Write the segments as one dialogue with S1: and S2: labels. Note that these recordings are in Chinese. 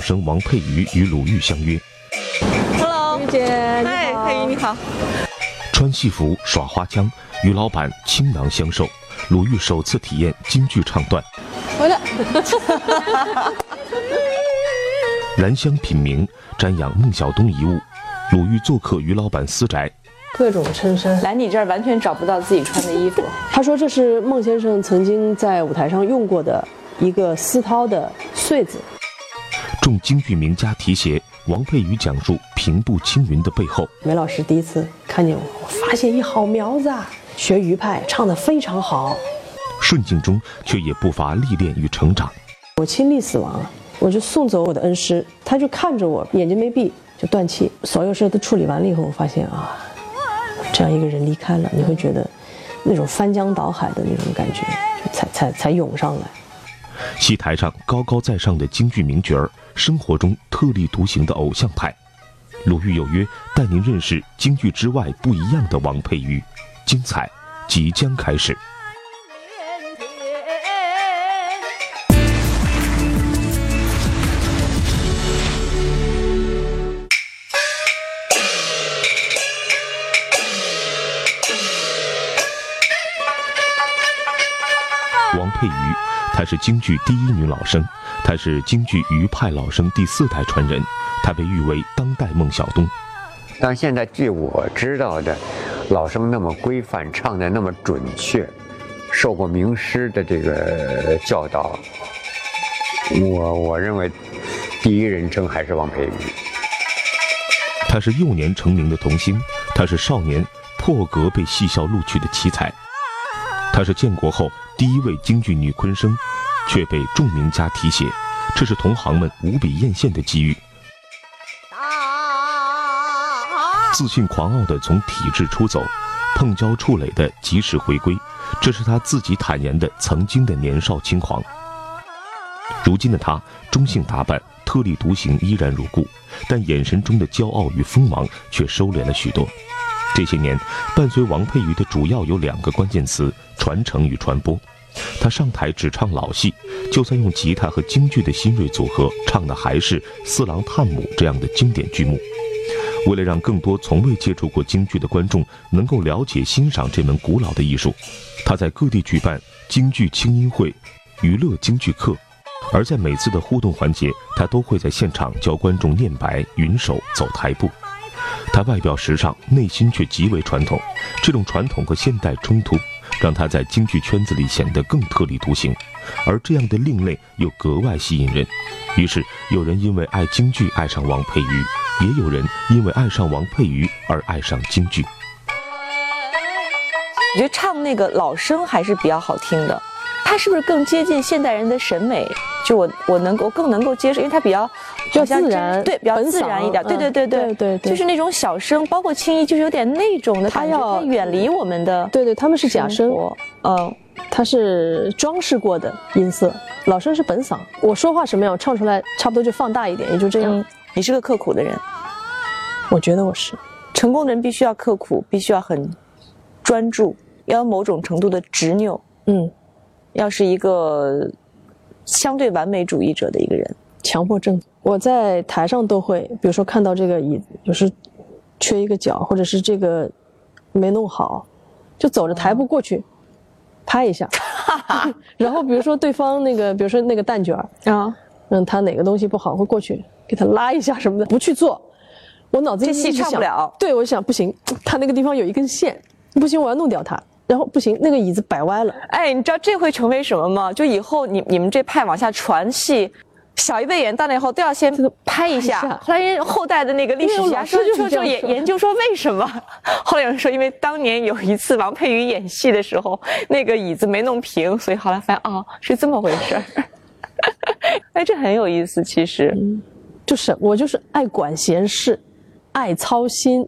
S1: 生王佩瑜与鲁豫相约。
S2: Hello，
S3: 玉姐，
S2: 嗨，佩瑜你好。
S1: 穿戏服耍花枪，与老板倾囊相授。鲁豫首次体验京剧唱段。
S3: 回来。
S1: 兰香品茗，瞻仰孟小冬遗物。鲁豫做客于老板私宅，
S3: 各种衬衫。
S2: 来你这儿完全找不到自己穿的衣服。
S3: 他说这是孟先生曾经在舞台上用过的一个丝绦的穗子。
S1: 众京剧名家提携，王佩瑜讲述平步青云的背后。
S3: 梅老师第一次看见我，我发现一好苗子，啊，学余派唱得非常好。
S1: 顺境中却也不乏历练与成长。
S3: 我亲历死亡了，我就送走我的恩师，他就看着我，眼睛没闭就断气。所有事都处理完了以后，我发现啊，这样一个人离开了，你会觉得那种翻江倒海的那种感觉才才才涌上来。
S1: 戏台上高高在上的京剧名角儿，生活中特立独行的偶像派。鲁豫有约，带您认识京剧之外不一样的王佩瑜，精彩即将开始。王佩瑜，她是京剧第一女老生，她是京剧余派老生第四代传人，他被誉为当代孟小冬。
S4: 但现在据我知道的，老生那么规范，唱的那么准确，受过名师的这个教导，我我认为第一人称还是王佩瑜。
S1: 她是幼年成名的童星，她是少年破格被戏校录取的奇才，她是建国后。第一位京剧女昆生，却被众名家提携，这是同行们无比艳羡的机遇。自信狂傲的从体制出走，碰礁触垒的及时回归，这是他自己坦言的曾经的年少轻狂。如今的他，中性打扮，特立独行，依然如故，但眼神中的骄傲与锋芒却收敛了许多。这些年，伴随王佩瑜的主要有两个关键词：传承与传播。他上台只唱老戏，就算用吉他和京剧的新锐组合，唱的还是《四郎探母》这样的经典剧目。为了让更多从未接触过京剧的观众能够了解欣赏这门古老的艺术，他在各地举办京剧清音会、娱乐京剧课，而在每次的互动环节，他都会在现场教观众念白、云手、走台步。他外表时尚，内心却极为传统。这种传统和现代冲突，让他在京剧圈子里显得更特立独行。而这样的另类又格外吸引人。于是，有人因为爱京剧爱上王佩瑜，也有人因为爱上王佩瑜而爱上京剧。
S2: 我觉得唱那个老生还是比较好听的。他是不是更接近现代人的审美？就我我能够更能够接受，因为它比较
S3: 比较自然，
S2: 对，比较自然一点。对对对
S3: 对对，
S2: 就是那种小声，包括青衣，就是有点那种的。
S3: 他要
S2: 远离我们的。
S3: 对对，他们是假声，嗯，他是装饰过的音色。老生是本嗓，我说话什么样，我唱出来差不多就放大一点，也就这样。
S2: 你是个刻苦的人，
S3: 我觉得我是。
S2: 成功的人必须要刻苦，必须要很专注，要有某种程度的执拗。嗯。要是一个相对完美主义者的一个人，
S3: 强迫症，我在台上都会，比如说看到这个椅子有时缺一个角，或者是这个没弄好，就走着台步过去拍一下 然后比如说对方那个，比如说那个蛋卷啊，嗯，他哪个东西不好，会过去给他拉一下什么的，不去做，我脑子里
S2: 这戏唱不了，
S3: 对我想不行，他那个地方有一根线，不行，我要弄掉它。然后不行，那个椅子摆歪了。
S2: 哎，你知道这会成为什么吗？就以后你你们这派往下传戏，小一辈演到那以后都要先拍一下。后来后代的那个历史学家说说说研研究说为什么？后来有人说，因为当年有一次王佩瑜演戏的时候，那个椅子没弄平，所以后来发现哦是这么回事儿。哎，这很有意思，其实，
S3: 就是我就是爱管闲事，爱操心。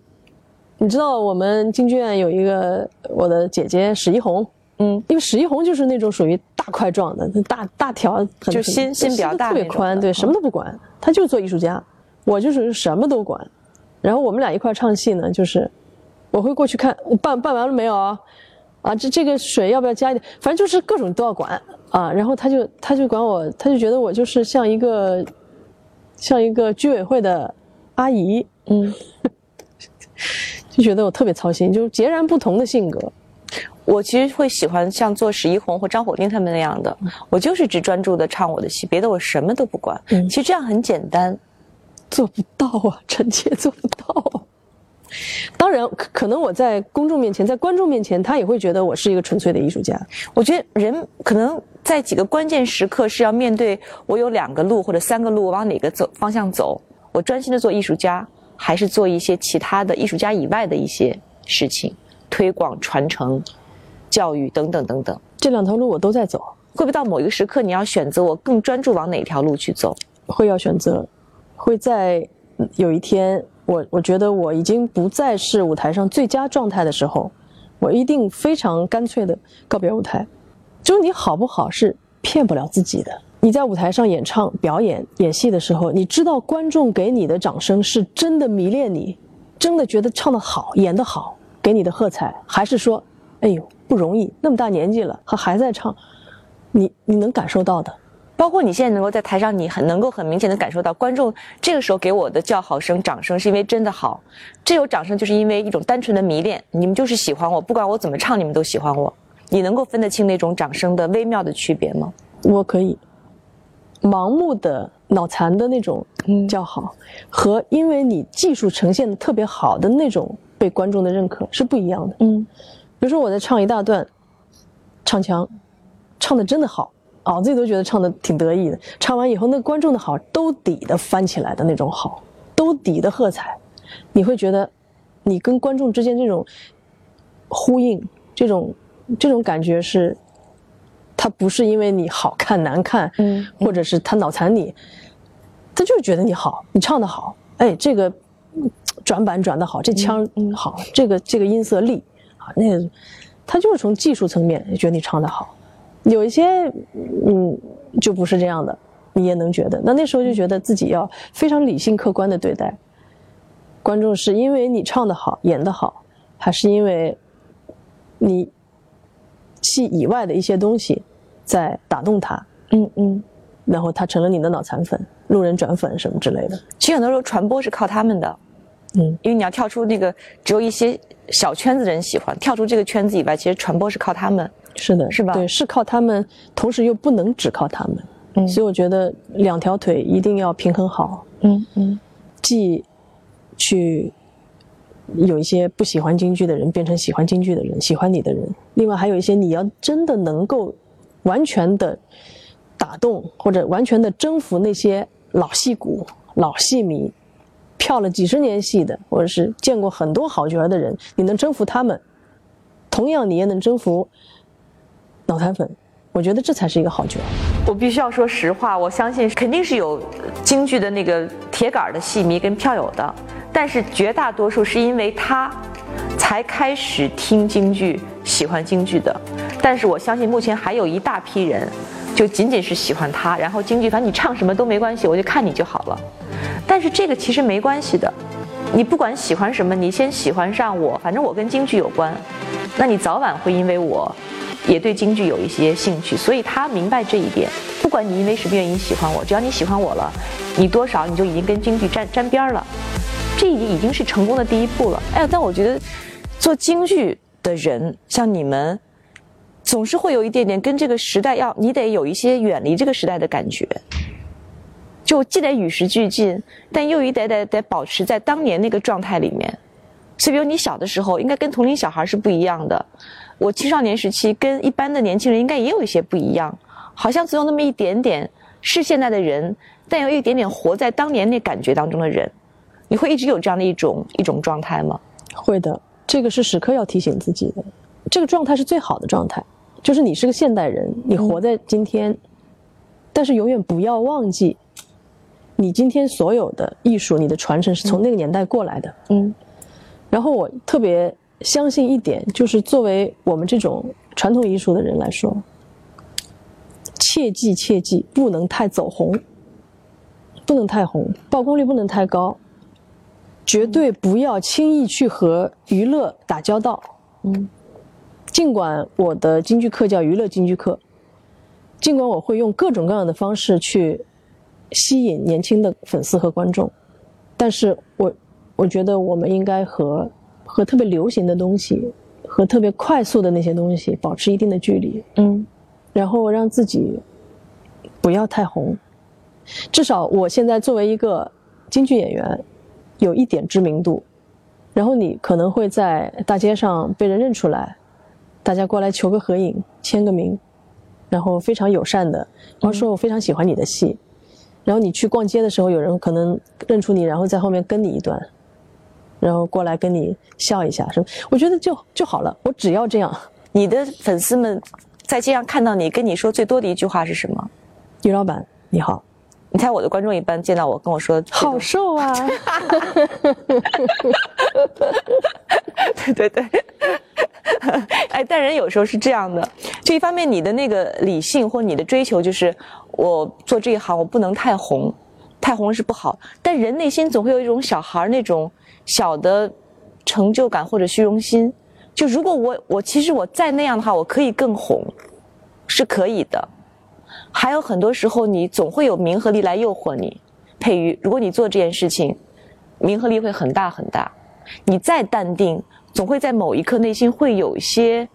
S3: 你知道我们京剧院有一个我的姐姐史一红，嗯，因为史一红就是那种属于大块状的，大大条，
S2: 就心心比较大，
S3: 特别宽，对，什么都不管，她就做艺术家，我就是什么都管，然后我们俩一块唱戏呢，就是我会过去看办办完了没有啊，啊，这这个水要不要加一点，反正就是各种都要管啊，然后他就他就管我，他就觉得我就是像一个像一个居委会的阿姨，嗯，就觉得我特别操心，就是截然不同的性格。
S2: 我其实会喜欢像做史一红或张火丁他们那样的，我就是只专注的唱我的戏，别的我什么都不管。嗯，其实这样很简单，
S3: 做不到啊，臣妾做不到。当然，可可能我在公众面前，在观众面前，他也会觉得我是一个纯粹的艺术家。
S2: 我觉得人可能在几个关键时刻是要面对我有两个路或者三个路，往哪个走方向走？我专心的做艺术家，还是做一些其他的艺术家以外的一些事情，推广、传承。教育等等等等，
S3: 这两条路我都在走。
S2: 会不会到某一个时刻，你要选择我更专注往哪条路去走？
S3: 会要选择，会在有一天，我我觉得我已经不再是舞台上最佳状态的时候，我一定非常干脆的告别舞台。就是你好不好是骗不了自己的。你在舞台上演唱、表演、演戏的时候，你知道观众给你的掌声是真的迷恋你，真的觉得唱得好、演得好，给你的喝彩，还是说，哎呦。不容易，那么大年纪了，他还在唱，你你能感受到的，
S2: 包括你现在能够在台上，你很能够很明显的感受到观众这个时候给我的叫好声、掌声，是因为真的好，这有掌声就是因为一种单纯的迷恋，你们就是喜欢我，不管我怎么唱，你们都喜欢我，你能够分得清那种掌声的微妙的区别吗？
S3: 我可以，盲目的脑残的那种叫好，和因为你技术呈现的特别好的那种被观众的认可是不一样的，嗯。比如说我在唱一大段，唱腔，唱的真的好，啊我自己都觉得唱的挺得意的。唱完以后，那观众的好兜底的翻起来的那种好，兜底的喝彩，你会觉得，你跟观众之间这种呼应，这种这种感觉是，他不是因为你好看难看，嗯，或者是他脑残你，他就是觉得你好，你唱的好，哎，这个转板转的好，这腔好，这个这个音色立。那个，他就是从技术层面觉得你唱的好，有一些嗯就不是这样的，你也能觉得。那那时候就觉得自己要非常理性客观的对待观众，是因为你唱的好、演的好，还是因为你戏以外的一些东西在打动他？嗯嗯，然后他成了你的脑残粉、路人转粉什么之类的。
S2: 其实很多时候传播是靠他们的，嗯，因为你要跳出那个只有一些。小圈子人喜欢跳出这个圈子以外，其实传播是靠他们，
S3: 是的，
S2: 是吧？
S3: 对，是靠他们，同时又不能只靠他们。嗯，所以我觉得两条腿一定要平衡好。嗯嗯，既去有一些不喜欢京剧的人变成喜欢京剧的人，喜欢你的人；另外还有一些你要真的能够完全的打动或者完全的征服那些老戏骨、老戏迷。票了几十年戏的，或者是见过很多好角儿的人，你能征服他们，同样你也能征服脑残粉。我觉得这才是一个好角儿。
S2: 我必须要说实话，我相信肯定是有京剧的那个铁杆的戏迷跟票友的，但是绝大多数是因为他才开始听京剧、喜欢京剧的。但是我相信目前还有一大批人，就仅仅是喜欢他，然后京剧反正你唱什么都没关系，我就看你就好了。但是这个其实没关系的，你不管喜欢什么，你先喜欢上我，反正我跟京剧有关，那你早晚会因为我，也对京剧有一些兴趣。所以他明白这一点，不管你因为什么原因喜欢我，只要你喜欢我了，你多少你就已经跟京剧沾沾边儿了，这已经已经是成功的第一步了。哎呀，但我觉得做京剧的人像你们，总是会有一点点跟这个时代要，你得有一些远离这个时代的感觉。就既得与时俱进，但又一得得得保持在当年那个状态里面。所以，比如你小的时候，应该跟同龄小孩是不一样的。我青少年时期跟一般的年轻人应该也有一些不一样，好像总有那么一点点是现在的人，但有一点点活在当年那感觉当中的人。你会一直有这样的一种一种状态吗？
S3: 会的，这个是时刻要提醒自己的。这个状态是最好的状态，就是你是个现代人，你活在今天，但是永远不要忘记。你今天所有的艺术，你的传承是从那个年代过来的。嗯，然后我特别相信一点，就是作为我们这种传统艺术的人来说，切记切记，不能太走红，不能太红，曝光率不能太高，绝对不要轻易去和娱乐打交道。嗯，尽管我的京剧课叫娱乐京剧课，尽管我会用各种各样的方式去。吸引年轻的粉丝和观众，但是我我觉得我们应该和和特别流行的东西和特别快速的那些东西保持一定的距离，嗯，然后让自己不要太红，至少我现在作为一个京剧演员，有一点知名度，然后你可能会在大街上被人认出来，大家过来求个合影、签个名，然后非常友善的，然后说我非常喜欢你的戏。然后你去逛街的时候，有人可能认出你，然后在后面跟你一段，然后过来跟你笑一下，什么？我觉得就就好了。我只要这样。
S2: 你的粉丝们在街上看到你，跟你说最多的一句话是什么？
S3: 于老板你好。
S2: 你猜我的观众一般见到我跟我说
S3: 好瘦啊。
S2: 对对对。哎，但人有时候是这样的，就一方面你的那个理性或你的追求就是。我做这一行，我不能太红，太红是不好。但人内心总会有一种小孩那种小的成就感或者虚荣心。就如果我我其实我再那样的话，我可以更红，是可以的。还有很多时候，你总会有名和利来诱惑你。佩瑜，如果你做这件事情，名和利会很大很大。你再淡定，总会在某一刻内心会有一些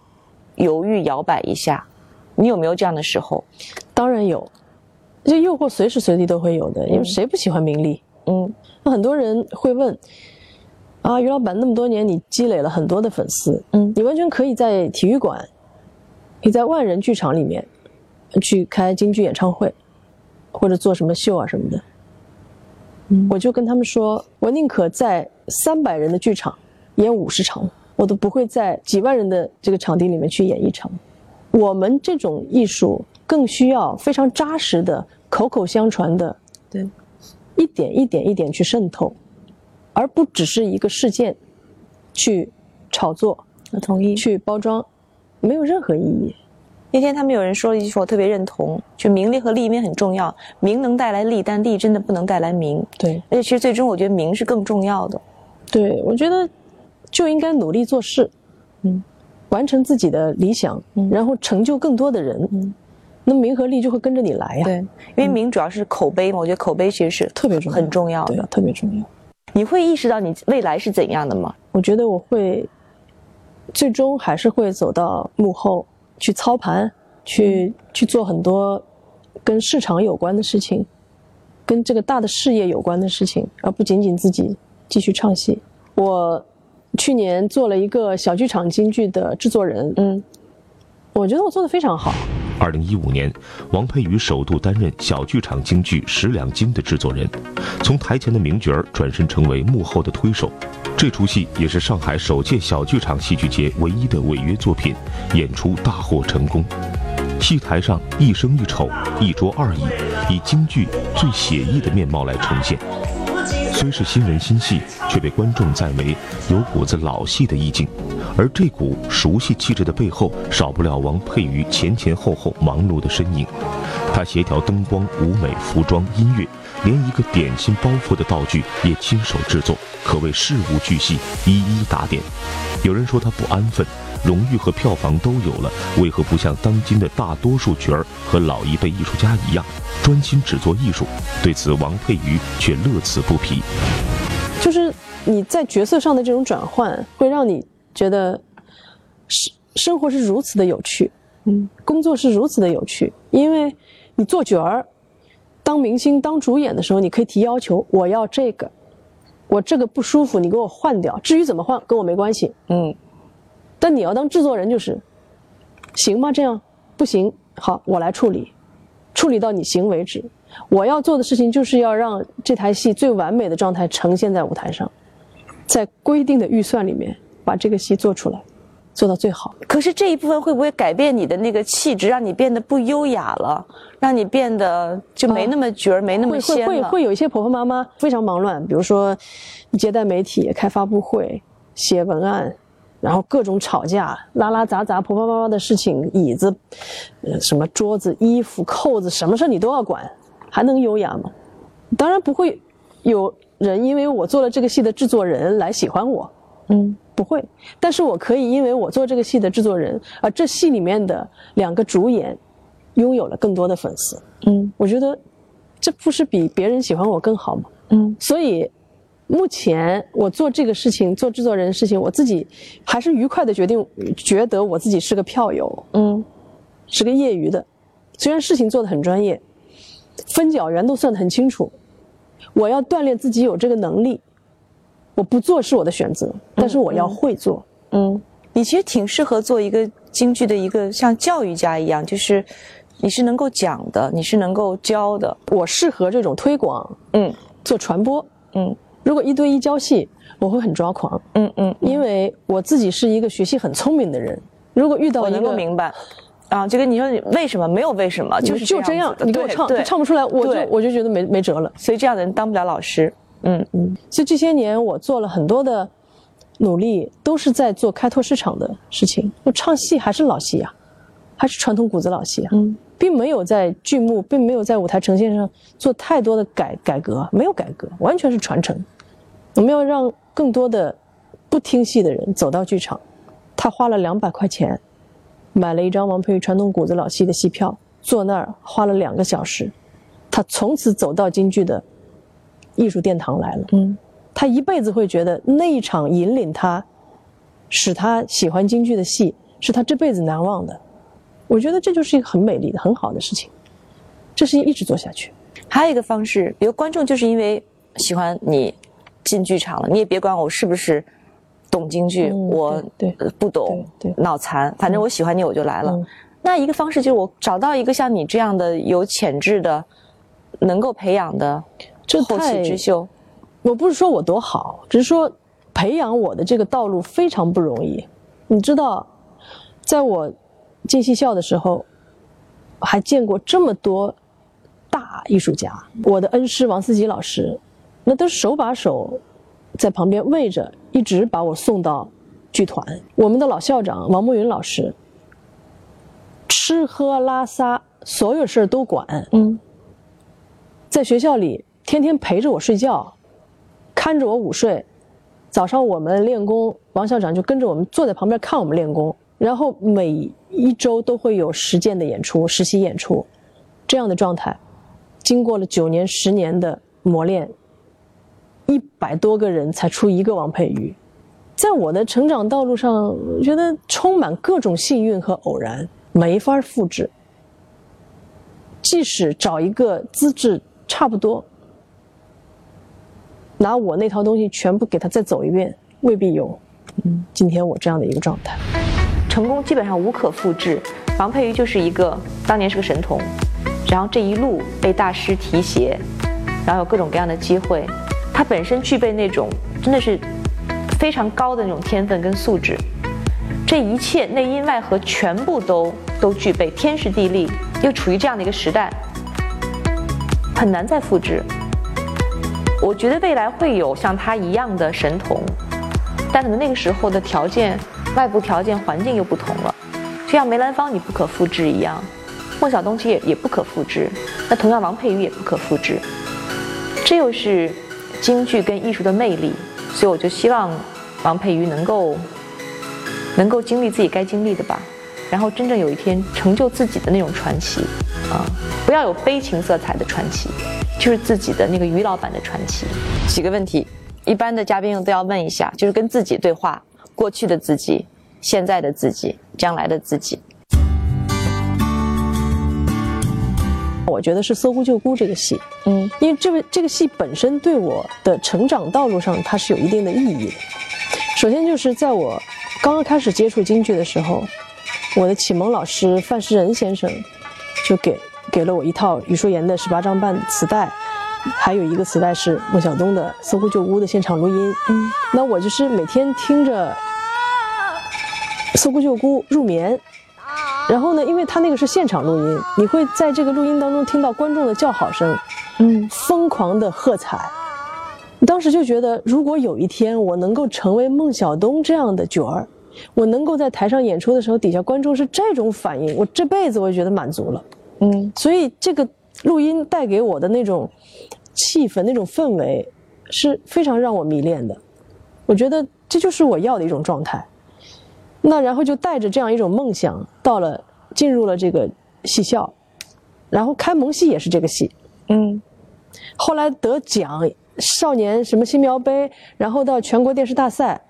S2: 犹豫摇摆一下。你有没有这样的时候？
S3: 当然有。这诱惑随时随地都会有的，因为谁不喜欢名利？嗯，那很多人会问：啊，于老板那么多年，你积累了很多的粉丝，嗯，你完全可以在体育馆，你在万人剧场里面去开京剧演唱会，或者做什么秀啊什么的。嗯，我就跟他们说，我宁可在三百人的剧场演五十场，我都不会在几万人的这个场地里面去演一场。我们这种艺术更需要非常扎实的。口口相传的，
S2: 对，
S3: 一点一点一点去渗透，而不只是一个事件，去炒作，
S2: 我同意，
S3: 去包装，没有任何意义。
S2: 那天他们有人说了一句话，我特别认同，就名利和利面很重要，名能带来利，但利真的不能带来名。
S3: 对，
S2: 而且其实最终我觉得名是更重要的。
S3: 对，我觉得就应该努力做事，嗯，完成自己的理想，嗯然后成就更多的人。嗯。那名和利就会跟着你来呀。
S2: 对，因为名主要是口碑嘛，我觉得口碑其实是
S3: 特别重
S2: 要，很重要
S3: 的，特别重要。
S2: 你会意识到你未来是怎样的吗？
S3: 我觉得我会，最终还是会走到幕后去操盘，去去做很多跟市场有关的事情，跟这个大的事业有关的事情，而不仅仅自己继续唱戏。我去年做了一个小剧场京剧的制作人，嗯，我觉得我做的非常好。
S1: 二零一五年，王佩瑜首度担任小剧场京剧《十两金》的制作人，从台前的名角儿转身成为幕后的推手。这出戏也是上海首届小剧场戏剧节唯一的违约作品，演出大获成功。戏台上一生一丑，一桌二椅，以京剧最写意的面貌来呈现。虽是新人新戏，却被观众赞为有股子老戏的意境。而这股熟悉气质的背后，少不了王佩瑜前前后后忙碌的身影。他协调灯光、舞美、服装、音乐，连一个点心包袱的道具也亲手制作，可谓事无巨细，一一打点。有人说他不安分，荣誉和票房都有了，为何不像当今的大多数角儿和老一辈艺术家一样，专心只做艺术？对此，王佩瑜却乐此不疲。
S3: 就是你在角色上的这种转换，会让你。觉得生生活是如此的有趣，嗯，工作是如此的有趣，因为你做角儿，当明星当主演的时候，你可以提要求，我要这个，我这个不舒服，你给我换掉。至于怎么换，跟我没关系，嗯。但你要当制作人，就是行吗？这样不行，好，我来处理，处理到你行为止。我要做的事情就是要让这台戏最完美的状态呈现在舞台上，在规定的预算里面。把这个戏做出来，做到最好。
S2: 可是这一部分会不会改变你的那个气质，让你变得不优雅了，让你变得就没那么角儿，没那么仙
S3: 了？会会会有一些婆婆妈妈非常忙乱，比如说接待媒体、开发布会、写文案，然后各种吵架、拉拉杂杂、婆婆妈妈的事情，椅子、呃什么桌子、衣服、扣子，什么事你都要管，还能优雅吗？当然不会有人因为我做了这个戏的制作人来喜欢我，嗯。不会，但是我可以因为我做这个戏的制作人，而这戏里面的两个主演拥有了更多的粉丝。嗯，我觉得这不是比别人喜欢我更好吗？嗯，所以目前我做这个事情，做制作人的事情，我自己还是愉快的决定，觉得我自己是个票友，嗯，是个业余的，虽然事情做的很专业，分角圆都算得很清楚，我要锻炼自己有这个能力，我不做是我的选择，但是我要会做，
S2: 嗯，你其实挺适合做一个京剧的一个像教育家一样，就是。你是能够讲的，你是能够教的。
S3: 我适合这种推广，嗯，做传播，嗯。如果一对一教戏，我会很抓狂，嗯嗯，因为我自己是一个学习很聪明的人。如果遇到一个，
S2: 我能够明白，啊，就跟你说，你为什么没有为什么，就是
S3: 就这样，你给我唱，唱不出来，我就我就觉得没没辙了。
S2: 所以这样的人当不了老师，
S3: 嗯嗯。所以这些年我做了很多的努力，都是在做开拓市场的事情。我唱戏还是老戏呀，还是传统骨子老戏啊，嗯。并没有在剧目，并没有在舞台呈现上做太多的改改革，没有改革，完全是传承。我们要让更多的不听戏的人走到剧场。他花了两百块钱买了一张王佩瑜传统骨子老戏的戏票，坐那儿花了两个小时，他从此走到京剧的艺术殿堂来了。嗯，他一辈子会觉得那一场引领他、使他喜欢京剧的戏，是他这辈子难忘的。我觉得这就是一个很美丽的、很好的事情，这事情一直做下去。
S2: 还有一个方式，比如观众就是因为喜欢你进剧场了，你也别管我是不是懂京剧，我不懂，脑残，反正我喜欢你，我就来了。那一个方式就是我找到一个像你这样的有潜质的、能够培养的后起之秀。
S3: 我不是说我多好，只是说培养我的这个道路非常不容易。你知道，在我。进戏校的时候，还见过这么多大艺术家。我的恩师王思吉老师，那都手把手在旁边喂着，一直把我送到剧团。我们的老校长王慕云老师，吃喝拉撒所有事儿都管。嗯，在学校里天天陪着我睡觉，看着我午睡。早上我们练功，王校长就跟着我们坐在旁边看我们练功。然后每一周都会有实践的演出、实习演出，这样的状态，经过了九年、十年的磨练，一百多个人才出一个王佩瑜。在我的成长道路上，我觉得充满各种幸运和偶然，没法复制。即使找一个资质差不多，拿我那套东西全部给他再走一遍，未必有嗯今天我这样的一个状态。
S2: 成功基本上无可复制，王佩瑜就是一个当年是个神童，然后这一路被大师提携，然后有各种各样的机会，他本身具备那种真的是非常高的那种天分跟素质，这一切内因外合全部都都具备，天时地利又处于这样的一个时代，很难再复制。我觉得未来会有像他一样的神童，但可能那个时候的条件。外部条件环境又不同了，就像梅兰芳你不可复制一样，孟小冬其实也也不可复制，那同样王佩瑜也不可复制，这又是京剧跟艺术的魅力，所以我就希望王佩瑜能够能够经历自己该经历的吧，然后真正有一天成就自己的那种传奇啊，不要有悲情色彩的传奇，就是自己的那个于老板的传奇。几个问题，一般的嘉宾都要问一下，就是跟自己对话。过去的自己，现在的自己，将来的自己。
S3: 我觉得是《搜狐救姑》这个戏，嗯，因为这个这个戏本身对我的成长道路上，它是有一定的意义的。首先就是在我刚刚开始接触京剧的时候，我的启蒙老师范世仁先生就给给了我一套余淑妍的十八张半磁带。还有一个磁带是孟小冬的《搜狐旧屋》的现场录音，嗯，那我就是每天听着《搜狐旧屋》入眠，然后呢，因为他那个是现场录音，你会在这个录音当中听到观众的叫好声，嗯，疯狂的喝彩。当时就觉得，如果有一天我能够成为孟小冬这样的角儿，我能够在台上演出的时候，底下观众是这种反应，我这辈子我就觉得满足了，嗯，所以这个。录音带给我的那种气氛、那种氛围是非常让我迷恋的。我觉得这就是我要的一种状态。那然后就带着这样一种梦想，到了进入了这个戏校，然后开蒙戏也是这个戏，嗯，后来得奖，少年什么新苗杯，然后到全国电视大赛，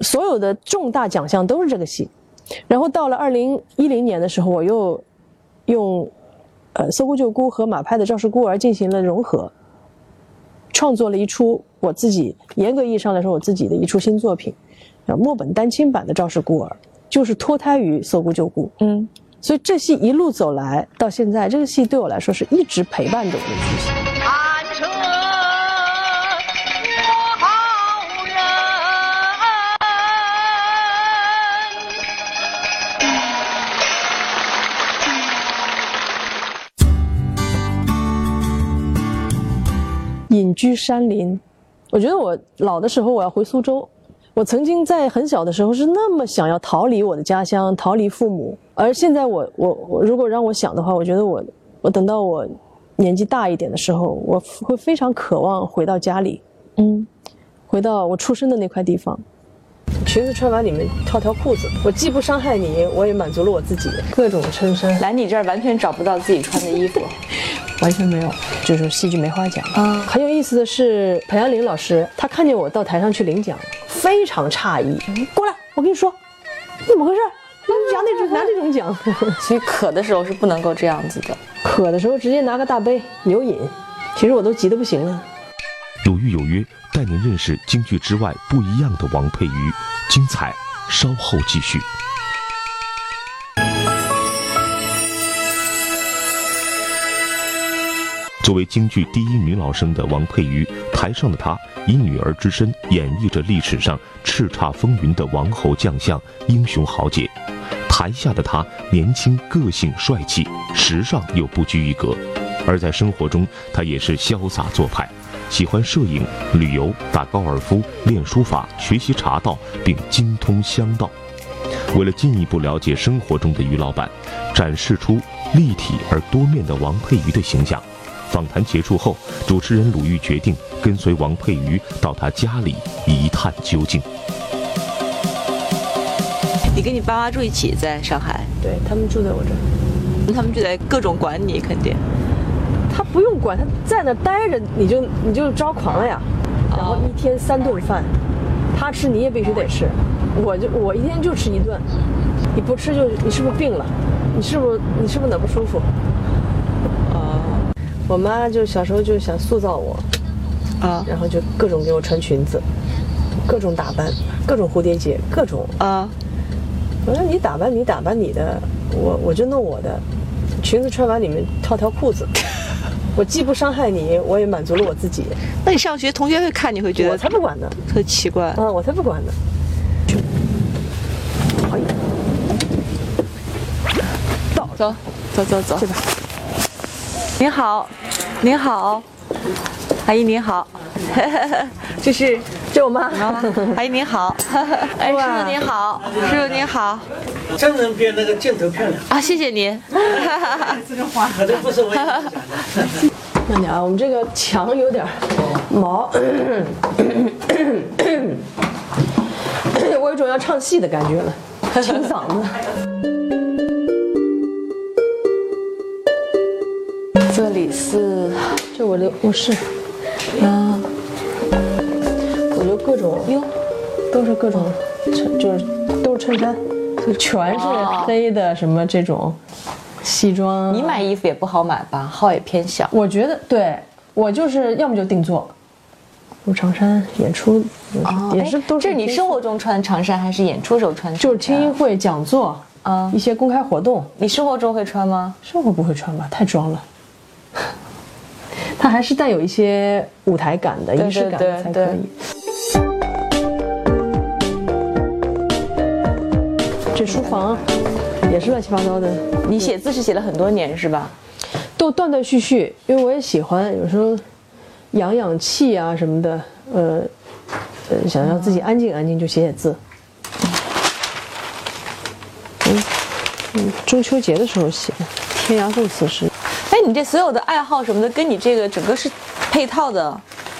S3: 所有的重大奖项都是这个戏。然后到了二零一零年的时候，我又用呃《搜孤救孤》和马派的《赵氏孤儿》进行了融合，创作了一出我自己严格意义上来说我自己的一出新作品，墨本丹青版的《赵氏孤儿》，就是脱胎于《搜孤救孤》。嗯。所以这戏一路走来到现在，这个戏对我来说是一直陪伴着我的剧情。隐居山林，我觉得我老的时候我要回苏州。我曾经在很小的时候是那么想要逃离我的家乡，逃离父母。而现在我我我，如果让我想的话，我觉得我我等到我年纪大一点的时候，我会非常渴望回到家里，嗯，回到我出生的那块地方。裙子穿完里面套条裤子，我既不伤害你，我也满足了我自己。各种衬衫，
S2: 来你这儿完全找不到自己穿的衣服。
S3: 完全没有，就是戏剧没话讲。嗯，很有意思的是，彭安林老师他看见我到台上去领奖，非常诧异。过来，我跟你说，怎么回事？拿那种拿那种奖。
S2: 所以渴的时候是不能够这样子的，
S3: 渴的时候直接拿个大杯牛饮。其实我都急得不行了。
S1: 鲁豫有约，带您认识京剧之外不一样的王佩瑜，精彩稍后继续。作为京剧第一女老生的王佩瑜，台上的她以女儿之身演绎着历史上叱咤风云的王侯将相、英雄豪杰；台下的她年轻、个性、帅气、时尚又不拘一格。而在生活中，她也是潇洒做派，喜欢摄影、旅游、打高尔夫、练书法、学习茶道，并精通香道。为了进一步了解生活中的于老板，展示出立体而多面的王佩瑜的形象。访谈结束后，主持人鲁豫决定跟随王佩瑜到他家里一探究竟。
S2: 你跟你爸妈住一起在上海？
S3: 对他们住在我这儿，
S2: 他们就在各种管你，肯定。
S3: 他不用管，他在那待着，你就你就抓狂了呀。然后一天三顿饭，他吃你也必须得吃，我就我一天就吃一顿，你不吃就你是不是病了？你是不是你是不是哪不舒服？我妈就小时候就想塑造我，啊，然后就各种给我穿裙子，各种打扮，各种蝴蝶结，各种啊。我说你打扮你打扮你的，我我就弄我的。裙子穿完里面套条裤子，我既不伤害你，我也满足了我自己。
S2: 那你上学同学会看你会觉得？
S3: 我才不管呢，
S2: 特奇怪。
S3: 嗯，我才不管呢。好，
S2: 到走走走走，这边。您好，您好，阿姨您好，
S3: 这是这我妈，
S2: 阿姨您好，哎师傅您好，师傅您好，
S5: 真人比那个镜头漂亮
S2: 啊，谢谢您，
S5: 这个花可能不是我
S3: 慢点啊，我们这个墙有点毛，我有种要唱戏的感觉了，清嗓子。
S2: 是，
S3: 这我的卧室，啊，我就各种哟，都是各种衬，就是都是衬衫，就全是黑的什么这种西装。
S2: 你买衣服也不好买吧，号也偏小。
S3: 我觉得，对我就是要么就定做，我长衫演出也是都
S2: 是。这是你生活中穿长衫还是演出时候穿？
S3: 就是听音会、讲座啊，一些公开活动。
S2: 你生活中会穿吗？
S3: 生活不会穿吧，太装了。它还是带有一些舞台感的仪式感的才可以。这书房也是乱七八糟的。
S2: 你写字是写了很多年是吧？
S3: 都断断续续，因为我也喜欢，有时候养养气啊什么的，呃，呃，想让自己安静安静就写写字。嗯嗯，中秋节的时候写的《天涯共此时》。
S2: 哎，你这所有的爱好什么的，跟你这个整个是配套的。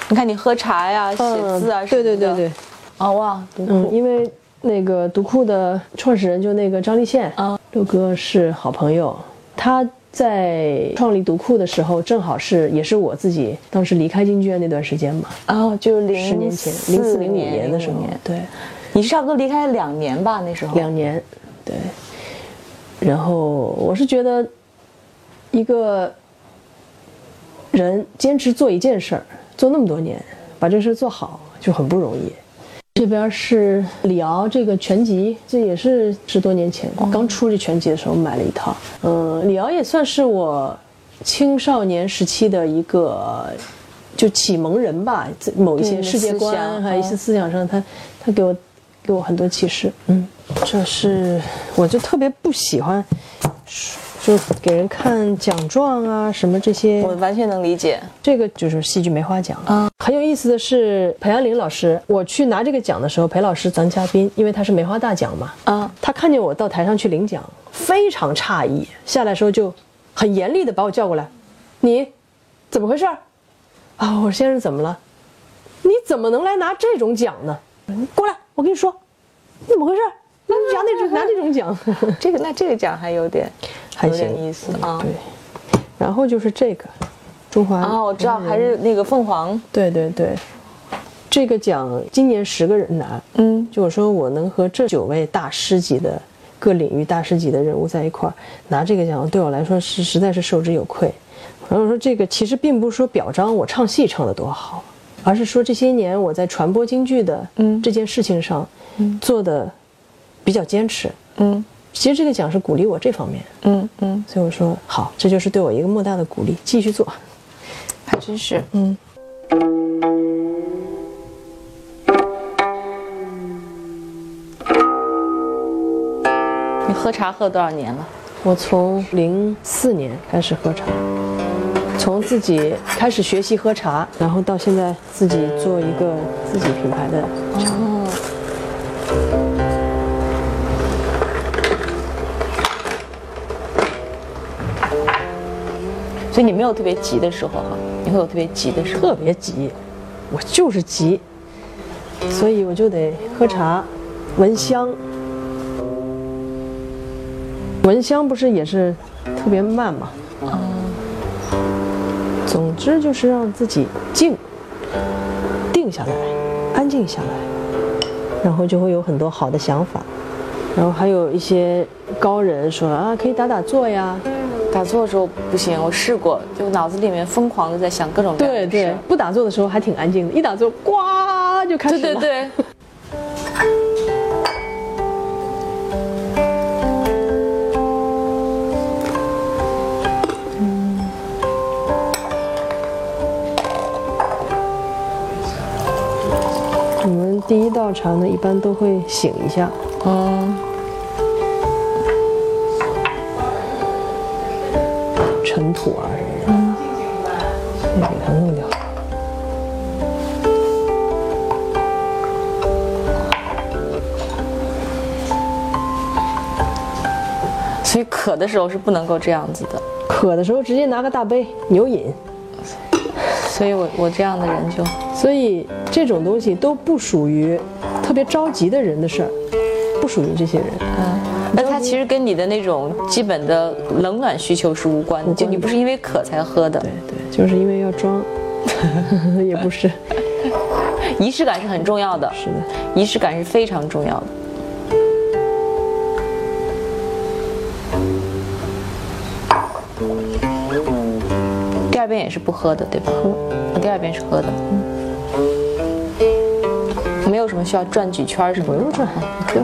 S2: 你看，你喝茶呀、写字啊，
S3: 对对对对。
S2: 哦哇，嗯，
S3: 因为那个读库的创始人就那个张立宪啊，六哥是好朋友，他在创立读库的时候，正好是也是我自己当时离开京剧院那段时间嘛。
S2: 哦，就是零
S3: 十年前，零四零五年的时候，对，
S2: 你是差不多离开两年吧？那时候
S3: 两年，对。然后我是觉得，一个人坚持做一件事儿，做那么多年，把这事做好就很不容易。这边是李敖这个全集，这也是十多年前刚出这全集的时候买了一套。嗯，李敖也算是我青少年时期的一个就启蒙人吧，某一些世界观还有一些思想上，他他给我给我很多启示。嗯，这是我就特别不喜欢。就给人看奖状啊，什么这些，
S2: 我完全能理解。
S3: 这个就是戏剧梅花奖啊。很有意思的是，裴安林老师，我去拿这个奖的时候，裴老师咱嘉宾，因为他是梅花大奖嘛。啊，他看见我到台上去领奖，非常诧异，下来时候就很严厉的把我叫过来，你怎么回事？啊，我说先生怎么了？你怎么能来拿这种奖呢？过来，我跟你说，你怎么回事？拿那种 拿那种奖，
S2: 这个那这个奖还有点。
S3: 还行
S2: 意思啊，
S3: 对，然后就是这个，中华
S2: 啊，我知道，还是那个凤凰，
S3: 对对对，这个奖今年十个人拿，嗯，就我说我能和这九位大师级的各领域大师级的人物在一块儿拿这个奖，对我来说是实在是受之有愧。然后说这个其实并不是说表彰我唱戏唱的多好，而是说这些年我在传播京剧的嗯。这件事情上，嗯，做的比较坚持，嗯。其实这个奖是鼓励我这方面，嗯嗯，所以我说好，这就是对我一个莫大的鼓励，继续做，
S2: 还真是，嗯。你喝茶喝多少年了？
S3: 我从零四年开始喝茶，从自己开始学习喝茶，然后到现在自己做一个自己品牌的茶。
S2: 所以你没有特别急的时候哈，你会有特别急的时候。
S3: 特别急，我就是急，所以我就得喝茶，闻香。闻香不是也是特别慢吗？嗯。总之就是让自己静，定下来，安静下来，然后就会有很多好的想法。然后还有一些高人说啊，可以打打坐呀。
S2: 打坐的时候不行，我试过，就脑子里面疯狂的在想各种各样的
S3: 事。对对，不打坐的时候还挺安静的，一打坐，呱就开始
S2: 了。对对对。
S3: 我们第一道茶呢，一般都会醒一下。嗯。尘土啊什么的，先给它弄掉。
S2: 所以渴的时候是不能够这样子的，
S3: 渴的时候直接拿个大杯牛饮。
S2: 所以我我这样的人就，
S3: 所以这种东西都不属于特别着急的人的事儿，不属于这些人。嗯。
S2: 其实跟你的那种基本的冷暖需求是无关的，就你不是因为渴才喝的，
S3: 对对，就是因为要装，也不是，
S2: 仪式感是很重要的，
S3: 是的，
S2: 仪式感是非常重要的。第二遍也是不喝的，对吧？喝，第二遍是喝的，嗯。没有什么需要转几圈什么，
S3: 不用转，就。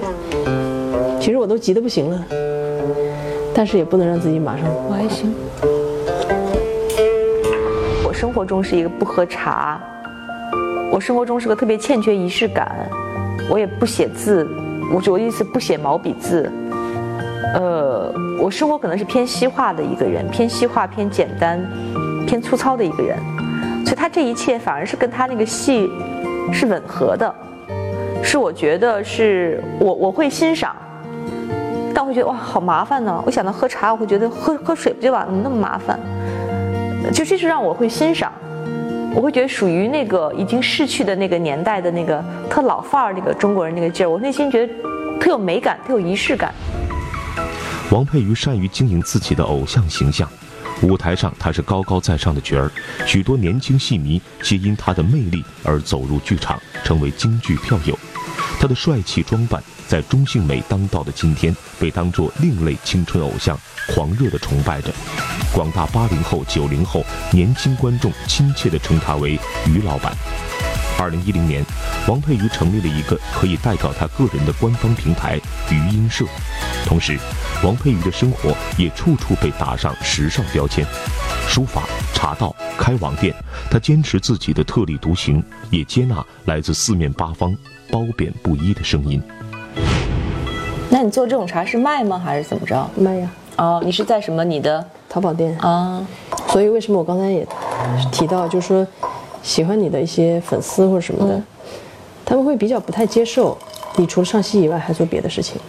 S3: 其实我都急得不行了，但是也不能让自己马上。
S2: 我还行。我生活中是一个不喝茶，我生活中是个特别欠缺仪式感，我也不写字，我我的意思不写毛笔字。呃，我生活可能是偏西化的一个人，偏西化、偏简单、偏粗糙的一个人，所以他这一切反而是跟他那个戏是吻合的，是我觉得是我我会欣赏。觉得哇，好麻烦呢！我想到喝茶，我会觉得喝喝水不就完了？那么麻烦，就这是让我会欣赏，我会觉得属于那个已经逝去的那个年代的那个特老范儿那个中国人那个劲儿，我内心觉得特有美感，特有仪式感。
S1: 王佩瑜善于经营自己的偶像形象，舞台上她是高高在上的角儿，许多年轻戏迷皆因她的魅力而走入剧场，成为京剧票友。她的帅气装扮在中性美当道的今天，被当作另类青春偶像，狂热地崇拜着。广大八零后、九零后年轻观众亲切地称他为“于老板”。二零一零年，王佩瑜成立了一个可以代表她个人的官方平台“余音社”。同时，王佩瑜的生活也处处被打上时尚标签：书法、茶道、开网店。她坚持自己的特立独行，也接纳来自四面八方褒贬不一的声音。
S2: 那你做这种茶是卖吗，还是怎么着？
S3: 卖呀。
S2: 哦，你是在什么？你的
S3: 淘宝店啊。所以为什么我刚才也提到，就是说。喜欢你的一些粉丝或者什么的，他们会比较不太接受你除了唱戏以外还做别的事情。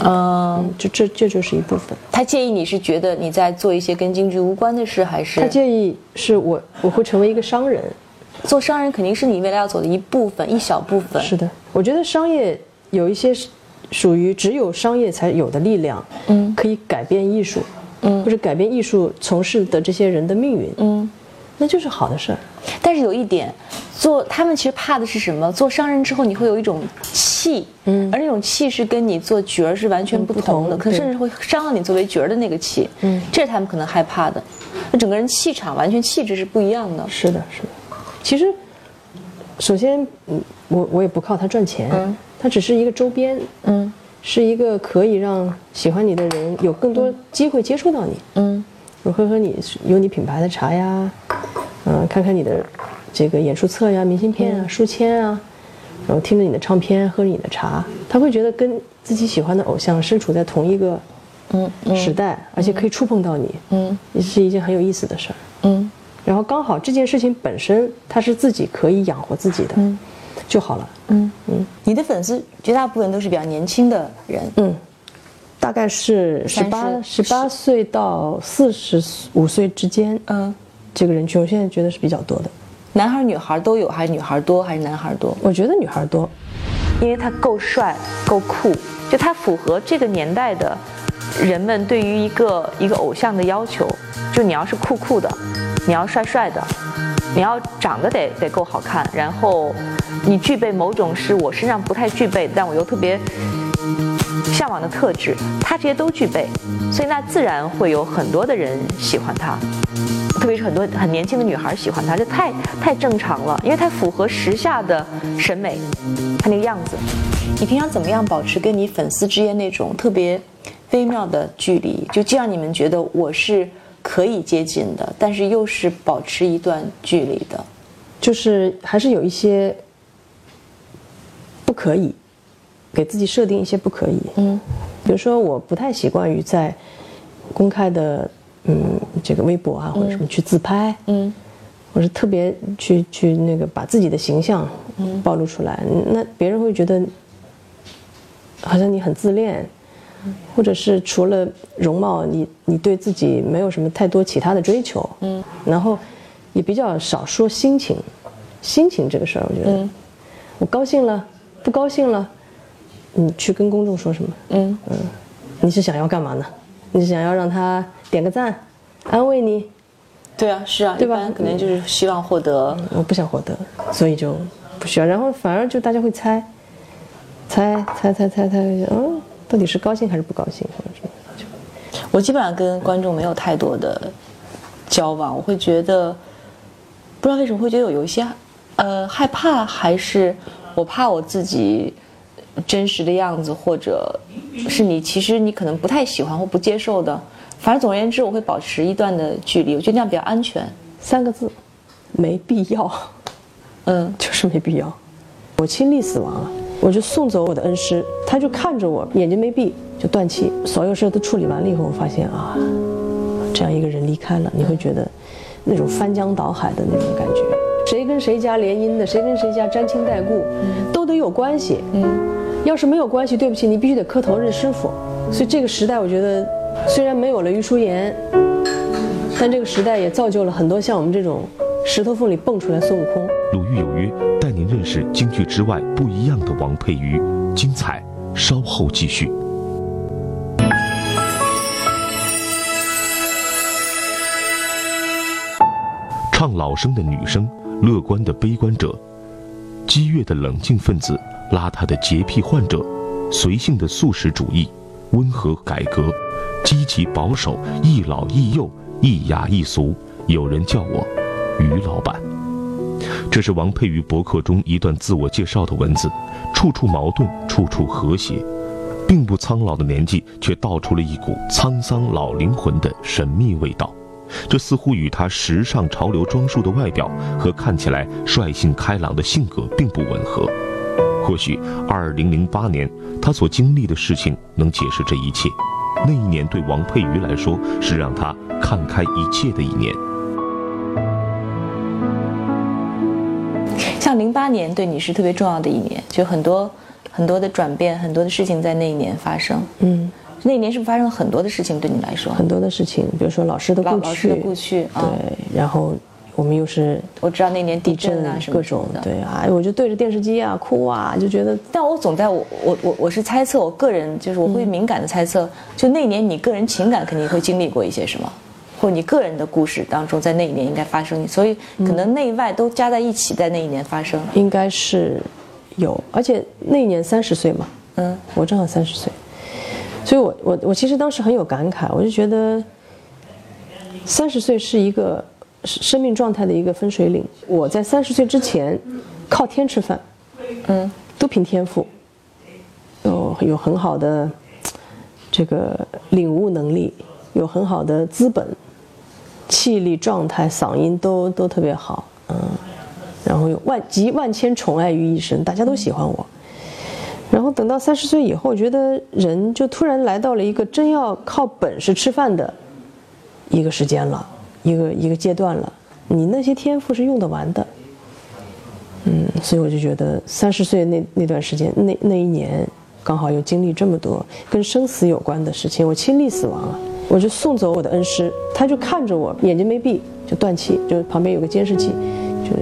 S3: 嗯，就这这就是一部分。
S2: 他介意你是觉得你在做一些跟京剧无关的事，还是
S3: 他介意是我我会成为一个商人？
S2: 做商人肯定是你未来要走的一部分，一小部分。
S3: 是的，我觉得商业有一些属于只有商业才有的力量，嗯，可以改变艺术，嗯，或者改变艺术从事的这些人的命运，嗯。那就是好的事儿，
S2: 但是有一点，做他们其实怕的是什么？做商人之后，你会有一种气，嗯，而那种气是跟你做角儿是完全不同的，可甚至会伤了你作为角儿的那个气，嗯，这是他们可能害怕的。那整个人气场完全气质是不一样的。
S3: 是的，是的。其实，首先，嗯，我我也不靠它赚钱，嗯，它只是一个周边，嗯，是一个可以让喜欢你的人有更多机会接触到你，嗯。我喝喝你有你品牌的茶呀，嗯，看看你的这个演出册呀、明信片啊、书签啊，然后听着你的唱片，喝着你的茶，他会觉得跟自己喜欢的偶像身处在同一个嗯。时代，而且可以触碰到你，嗯，也是一件很有意思的事儿，嗯，然后刚好这件事情本身他是自己可以养活自己的，嗯，就好了，嗯。
S2: 嗯，你的粉丝绝大部分都是比较年轻的人，嗯。
S3: 大概是十八十。八岁到四十五岁之间，嗯，这个人群我现在觉得是比较多的，
S2: 男孩女孩都有，还是女孩多，还是男孩多？
S3: 我觉得女孩多，
S2: 因为他够帅，够酷，就他符合这个年代的人们对于一个一个偶像的要求，就你要是酷酷的，你要帅帅的，你要长得得得够好看，然后你具备某种是我身上不太具备，但我又特别。向往的特质，他这些都具备，所以那自然会有很多的人喜欢他，特别是很多很年轻的女孩喜欢他，这太太正常了，因为他符合时下的审美，他那个样子。你平常怎么样保持跟你粉丝之间那种特别微妙的距离，就既让你们觉得我是可以接近的，但是又是保持一段距离的，
S3: 就是还是有一些不可以。给自己设定一些不可以，嗯，比如说我不太习惯于在公开的，嗯，这个微博啊或者什么去自拍，嗯，或者特别去去那个把自己的形象暴露出来，那别人会觉得好像你很自恋，或者是除了容貌，你你对自己没有什么太多其他的追求，嗯，然后也比较少说心情，心情这个事儿，我觉得，我高兴了，不高兴了。你去跟公众说什么？嗯嗯，你是想要干嘛呢？你是想要让他点个赞，安慰你？
S2: 对啊，是啊，对吧？可能就是希望获得。
S3: 我不想获得，所以就不需要。然后反而就大家会猜，猜猜猜猜猜，嗯，到底是高兴还是不高兴？或者什么？
S2: 我基本上跟观众没有太多的交往，我会觉得不知道为什么会觉得有一些呃害怕，还是我怕我自己。真实的样子，或者是你其实你可能不太喜欢或不接受的，反正总而言之，我会保持一段的距离，我觉得那样比较安全。
S3: 三个字，没必要。嗯，就是没必要。我亲历死亡了，我就送走我的恩师，他就看着我，眼睛没闭就断气，所有事都处理完了以后，我发现啊，这样一个人离开了，你会觉得那种翻江倒海的那种感觉。谁跟谁家联姻的，谁跟谁家沾亲带故，都得有关系。嗯。要是没有关系，对不起，你必须得磕头认师傅。所以这个时代，我觉得虽然没有了余淑妍，但这个时代也造就了很多像我们这种石头缝里蹦出来孙悟空。
S1: 鲁豫有约带您认识京剧之外不一样的王珮瑜。精彩稍后继续。唱老生的女生乐观的悲观者激越的冷静分子邋遢的洁癖患者随性的素食主义温和改革积极保守一老一幼一雅一俗。有人叫我于老板。这是王佩瑜博客中一段自我介绍的文字，处处矛盾，处处和谐，并不苍老的年纪，却道出了一股沧桑老灵魂的神秘味道。这似乎与他时尚潮流装束的外表和看起来率性开朗的性格并不吻合。或许，二零零八年他所经历的事情能解释这一切。那一年对王佩瑜来说，是让他看开一切的一年。
S2: 八年对你是特别重要的一年，就很多很多的转变，很多的事情在那一年发生。嗯。那一年是不是发生了很多的事情？对你来说，
S3: 很多的事情，比如说老师的故去，
S2: 老师的故去，
S3: 对，然后我们又是
S2: 我知道那年地震啊，
S3: 各种的，对啊，我就对着电视机啊哭啊，就觉得，
S2: 但我总在我我我我是猜测，我个人就是我会敏感的猜测，就那年你个人情感肯定会经历过一些什么，或者你个人的故事当中，在那一年应该发生，所以可能内外都加在一起，在那一年发生，
S3: 应该是有，而且那一年三十岁嘛，嗯，我正好三十岁。所以，我我我其实当时很有感慨，我就觉得，三十岁是一个生命状态的一个分水岭。我在三十岁之前，靠天吃饭，嗯，都凭天赋，有有很好的这个领悟能力，有很好的资本，气力、状态、嗓音都都特别好，嗯，然后有万集万千宠爱于一身，大家都喜欢我。然后等到三十岁以后，觉得人就突然来到了一个真要靠本事吃饭的一个时间了，一个一个阶段了。你那些天赋是用得完的，嗯，所以我就觉得三十岁那那段时间，那那一年刚好又经历这么多跟生死有关的事情，我亲历死亡了。我就送走我的恩师，他就看着我，眼睛没闭就断气，就旁边有个监视器，就是。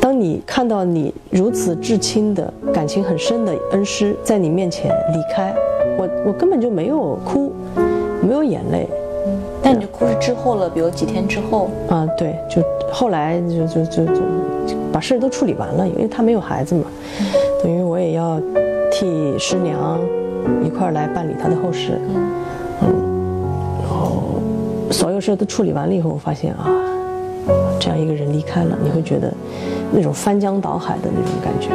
S3: 当你看到你如此至亲的感情很深的恩师在你面前离开，我我根本就没有哭，没有眼泪，
S2: 但你就哭是之后了，比如几天之后。
S3: 啊，对，就后来就就就就把事儿都处理完了，因为他没有孩子嘛，等于我也要替师娘一块儿来办理他的后事，所有事都处理完了以后，我发现啊，这样一个人离开了，你会觉得。那种翻江倒海的那种感觉，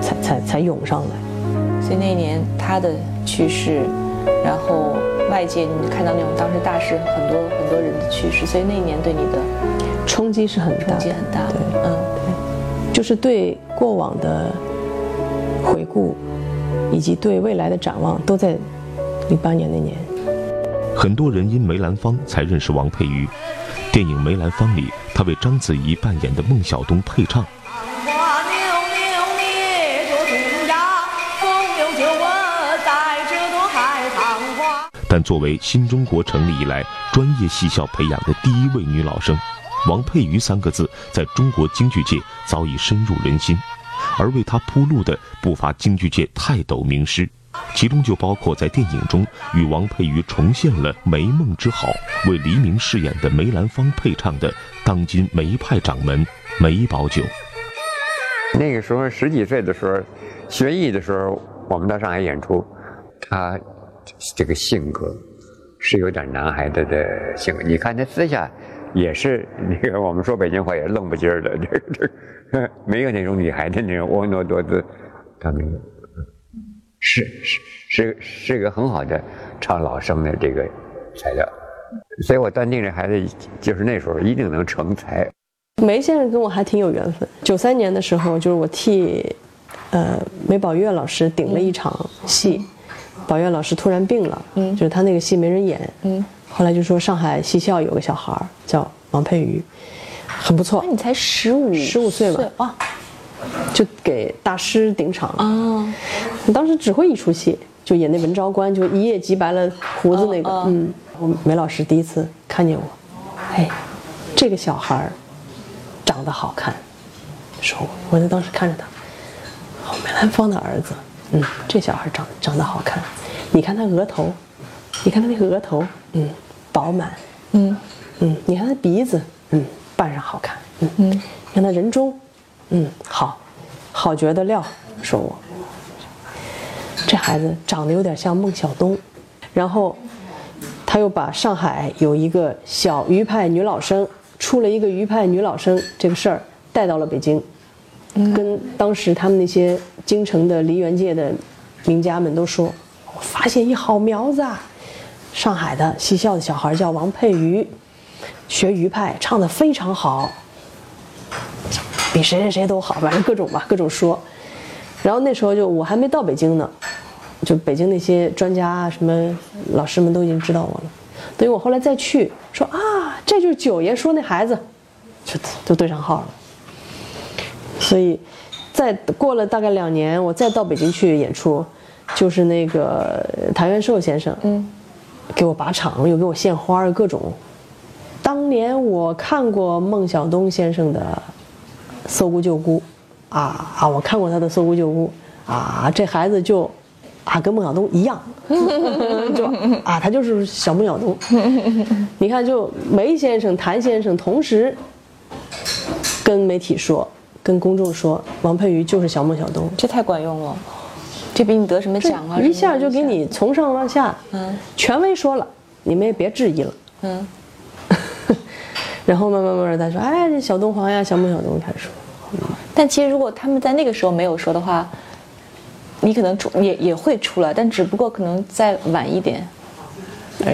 S3: 才才才涌上来。
S2: 所以那一年他的去世，然后外界你看到那种当时大事，很多很多人的去世，所以那一年对你的
S3: 冲击是很大，
S2: 冲击很大。
S3: 对，嗯，对，就是对过往的回顾，以及对未来的展望，都在零八年那年。
S1: 很多人因梅兰芳才认识王佩瑜。电影《梅兰芳》里，他为章子怡扮演的孟小冬配唱。但作为新中国成立以来专业戏校培养的第一位女老生，王佩瑜三个字在中国京剧界早已深入人心，而为她铺路的不乏京剧界泰斗名师。其中就包括在电影中与王佩瑜重现了梅梦之好，为黎明饰演的梅兰芳配唱的当今梅派掌门梅葆玖。
S4: 那个时候十几岁的时候，学艺的时候，我们到上海演出，他这个性格是有点男孩子的性格。你看他私下也是那个我们说北京话也愣不唧儿的，这个这没有那种女孩子那种婀娜多姿，他没有。是是是是一个很好的唱老生的这个材料，所以我断定这孩子就是那时候一定能成才。
S3: 梅先生跟我还挺有缘分。九三年的时候，就是我替呃梅宝月老师顶了一场戏，宝月老师突然病了，嗯，就是他那个戏没人演，嗯，后来就说上海戏校有个小孩叫王佩瑜，很不错。
S2: 那你才十五
S3: 十五岁吧？啊。就给大师顶场。啊！当时只会一出戏，就演那文昭关，就一夜急白了胡子那个。嗯，我梅老师第一次看见我，哎，这个小孩儿长得好看，说我，我在当时看着他，哦，梅兰芳的儿子，嗯，这小孩长长得好看，你看他额头，你看他那个额头，嗯，饱满，嗯。嗯，你看他鼻子，嗯，扮上好看，嗯嗯，看他人中，嗯，好，好觉得料，说我。这孩子长得有点像孟小冬，然后他又把上海有一个小余派女老生出了一个余派女老生这个事儿带到了北京，跟当时他们那些京城的梨园界的名家们都说，我发现一好苗子啊，上海的戏校的小孩叫王佩瑜，学余派唱得非常好，比谁谁谁都好，反正各种吧，各种说。然后那时候就我还没到北京呢，就北京那些专家啊什么老师们都已经知道我了。等于我后来再去说啊，这就是九爷说那孩子，就都对上号了。所以，再过了大概两年，我再到北京去演出，就是那个谭元寿先生，嗯，给我把场，又给我献花，各种。当年我看过孟小冬先生的《搜姑救姑》，啊啊，我看过他的《搜姑救姑》，啊，这孩子就啊跟孟小冬一样，就啊他就是小孟小冬。你看，就梅先生、谭先生同时跟媒体说。跟公众说，王佩瑜就是小孟小冬，
S2: 这太管用了，这比你得什么奖啊？
S3: 一下就给你从上往下，嗯，权威说了，你们也别质疑了，嗯。然后慢慢慢慢他说，哎，这小东皇呀，小孟小东开始说。
S2: 但其实如果他们在那个时候没有说的话，你可能出也也会出来，但只不过可能再晚一点。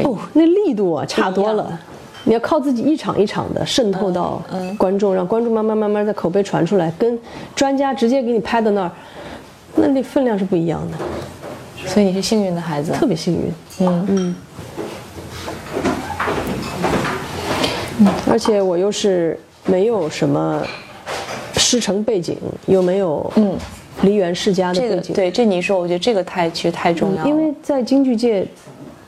S3: 哦，那力度啊，差多了。你要靠自己一场一场的渗透到观众，让观众慢慢慢慢的口碑传出来，跟专家直接给你拍到那儿，那那分量是不一样的。
S2: 所以你是幸运的孩子，
S3: 特别幸运。嗯嗯。而且我又是没有什么师承背景，又没有嗯梨园世家的背景。
S2: 对，这你说，我觉得这个太其实太重要了。
S3: 因为在京剧界。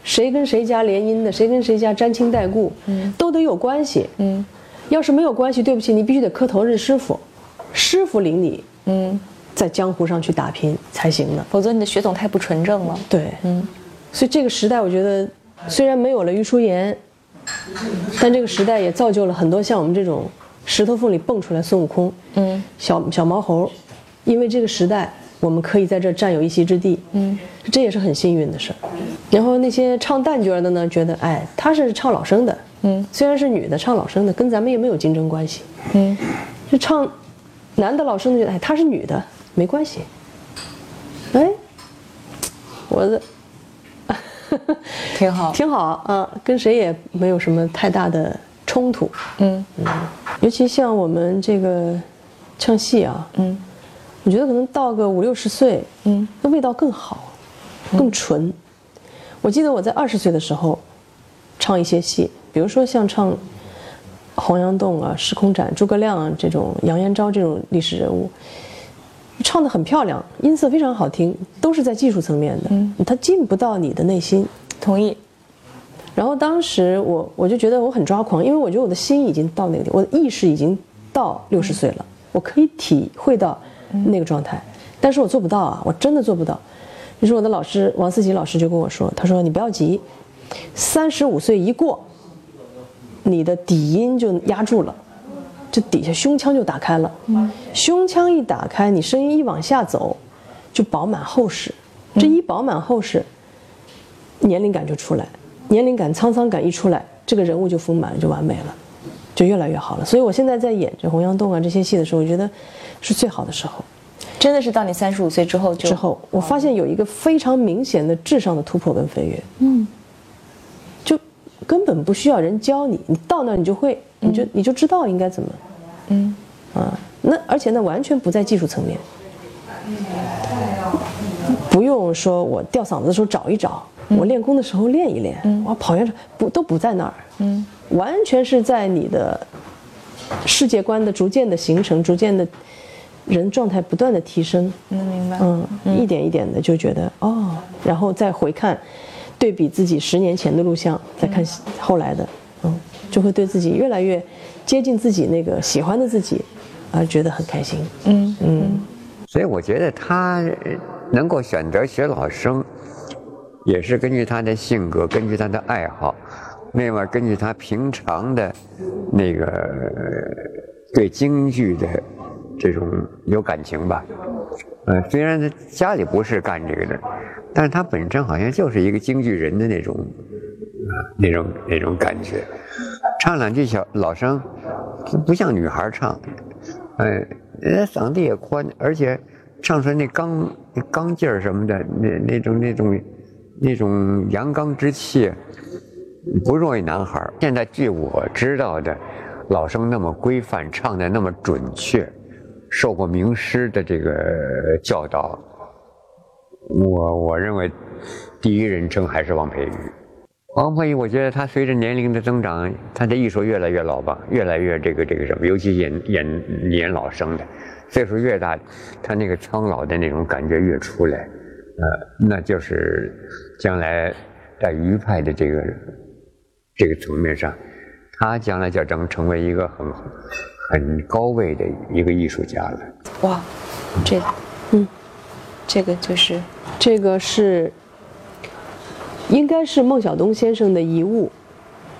S3: 谁跟谁家联姻的，谁跟谁家沾亲带故，嗯，都得有关系，嗯，要是没有关系，对不起，你必须得磕头认师傅，师傅领你，嗯，在江湖上去打拼才行的，
S2: 否则你的血统太不纯正了。
S3: 对，嗯，所以这个时代，我觉得虽然没有了余淑妍，但这个时代也造就了很多像我们这种石头缝里蹦出来孙悟空，嗯，小小毛猴，因为这个时代。我们可以在这占有一席之地，嗯，这也是很幸运的事儿。然后那些唱旦角的呢，觉得哎，她是唱老生的，嗯，虽然是女的唱老生的，跟咱们也没有竞争关系，嗯，就唱男的老生的，觉得哎，她是女的，没关系。哎，我的
S2: 挺好，
S3: 挺好啊，跟谁也没有什么太大的冲突，嗯。嗯，尤其像我们这个唱戏啊，嗯。我觉得可能到个五六十岁，嗯，那味道更好，更纯。我记得我在二十岁的时候，唱一些戏，比如说像唱《洪阳洞》啊、《时空斩》、诸葛亮啊这种、杨延昭这种历史人物，唱的很漂亮，音色非常好听，都是在技术层面的，嗯，他进不到你的内心。
S2: 同意。
S3: 然后当时我我就觉得我很抓狂，因为我觉得我的心已经到那个地，我的意识已经到六十岁了，我可以体会到。那个状态，但是我做不到啊，我真的做不到。于是我的老师王思吉老师就跟我说：“他说你不要急，三十五岁一过，你的底音就压住了，这底下胸腔就打开了。胸腔一打开，你声音一往下走，就饱满厚实。这一饱满厚实，年龄感就出来，年龄感、沧桑感一出来，这个人物就丰满了，就完美了，就越来越好了。所以我现在在演这《洪阳洞》啊这些戏的时候，我觉得。”是最好的时候，
S2: 真的是到你三十五岁之后就
S3: 之后，我发现有一个非常明显的智商的突破跟飞跃。嗯，就根本不需要人教你，你到那儿你就会，你就你就知道应该怎么。嗯，啊，那而且那完全不在技术层面，不用说我吊嗓子的时候找一找，我练功的时候练一练，我跑远不都不在那儿。嗯，完全是在你的世界观的逐渐的形成，逐渐的。人状态不断的提升，
S2: 嗯，明白，
S3: 嗯，一点一点的就觉得哦，然后再回看，对比自己十年前的录像，再看后来的，嗯，就会对自己越来越接近自己那个喜欢的自己，而觉得很开心，嗯
S4: 嗯。所以我觉得他能够选择学老生，也是根据他的性格，根据他的爱好。另外根据他平常的那个对京剧的这种有感情吧。呃，虽然他家里不是干这个的，但是他本身好像就是一个京剧人的那种啊那种那种感觉。唱两句小老生，不像女孩唱，哎，人家嗓子也宽，而且唱出来那刚刚劲儿什么的，那那种那种那种阳刚之气，不弱于男孩。现在据我知道的，老生那么规范，唱的那么准确，受过名师的这个教导，我我认为第一人称还是王佩瑜。王佩瑜，我觉得他随着年龄的增长，他的艺术越来越老吧，越来越这个这个什么，尤其演演演老生的，岁数越大，他那个苍老的那种感觉越出来，呃，那就是将来在余派的这个这个层面上，他将来就将成为一个很很高位的一个艺术家了。哇，
S2: 这个，嗯，这个就是
S3: 这个是。应该是孟小冬先生的遗物。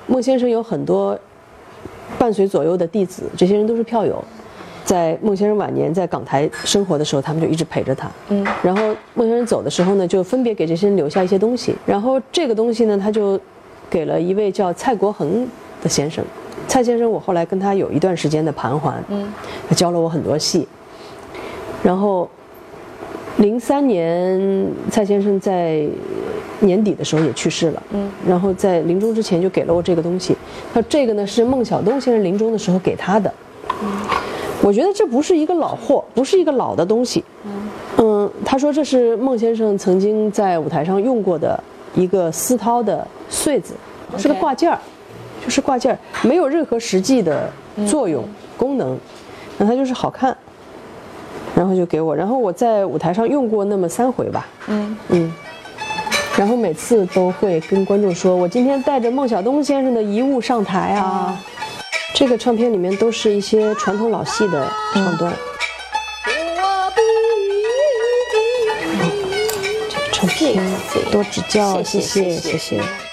S3: 孟先生有很多伴随左右的弟子，这些人都是票友。在孟先生晚年在港台生活的时候，他们就一直陪着他。嗯。然后孟先生走的时候呢，就分别给这些人留下一些东西。然后这个东西呢，他就给了一位叫蔡国恒的先生。蔡先生，我后来跟他有一段时间的盘桓。嗯。他教了我很多戏。然后，零三年蔡先生在。年底的时候也去世了，嗯，然后在临终之前就给了我这个东西，他说这个呢是孟小冬先生临终的时候给他的，嗯，我觉得这不是一个老货，不是一个老的东西，嗯，嗯，他说这是孟先生曾经在舞台上用过的一个丝绦的穗子，是个挂件儿，就是挂件儿，没有任何实际的作用功能，那它就是好看，然后就给我，然后我在舞台上用过那么三回吧，嗯。嗯。然后每次都会跟观众说：“我今天带着孟小冬先生的遗物上台啊！”这个唱片里面都是一些传统老戏的唱段。这个唱片多指教，谢谢谢谢。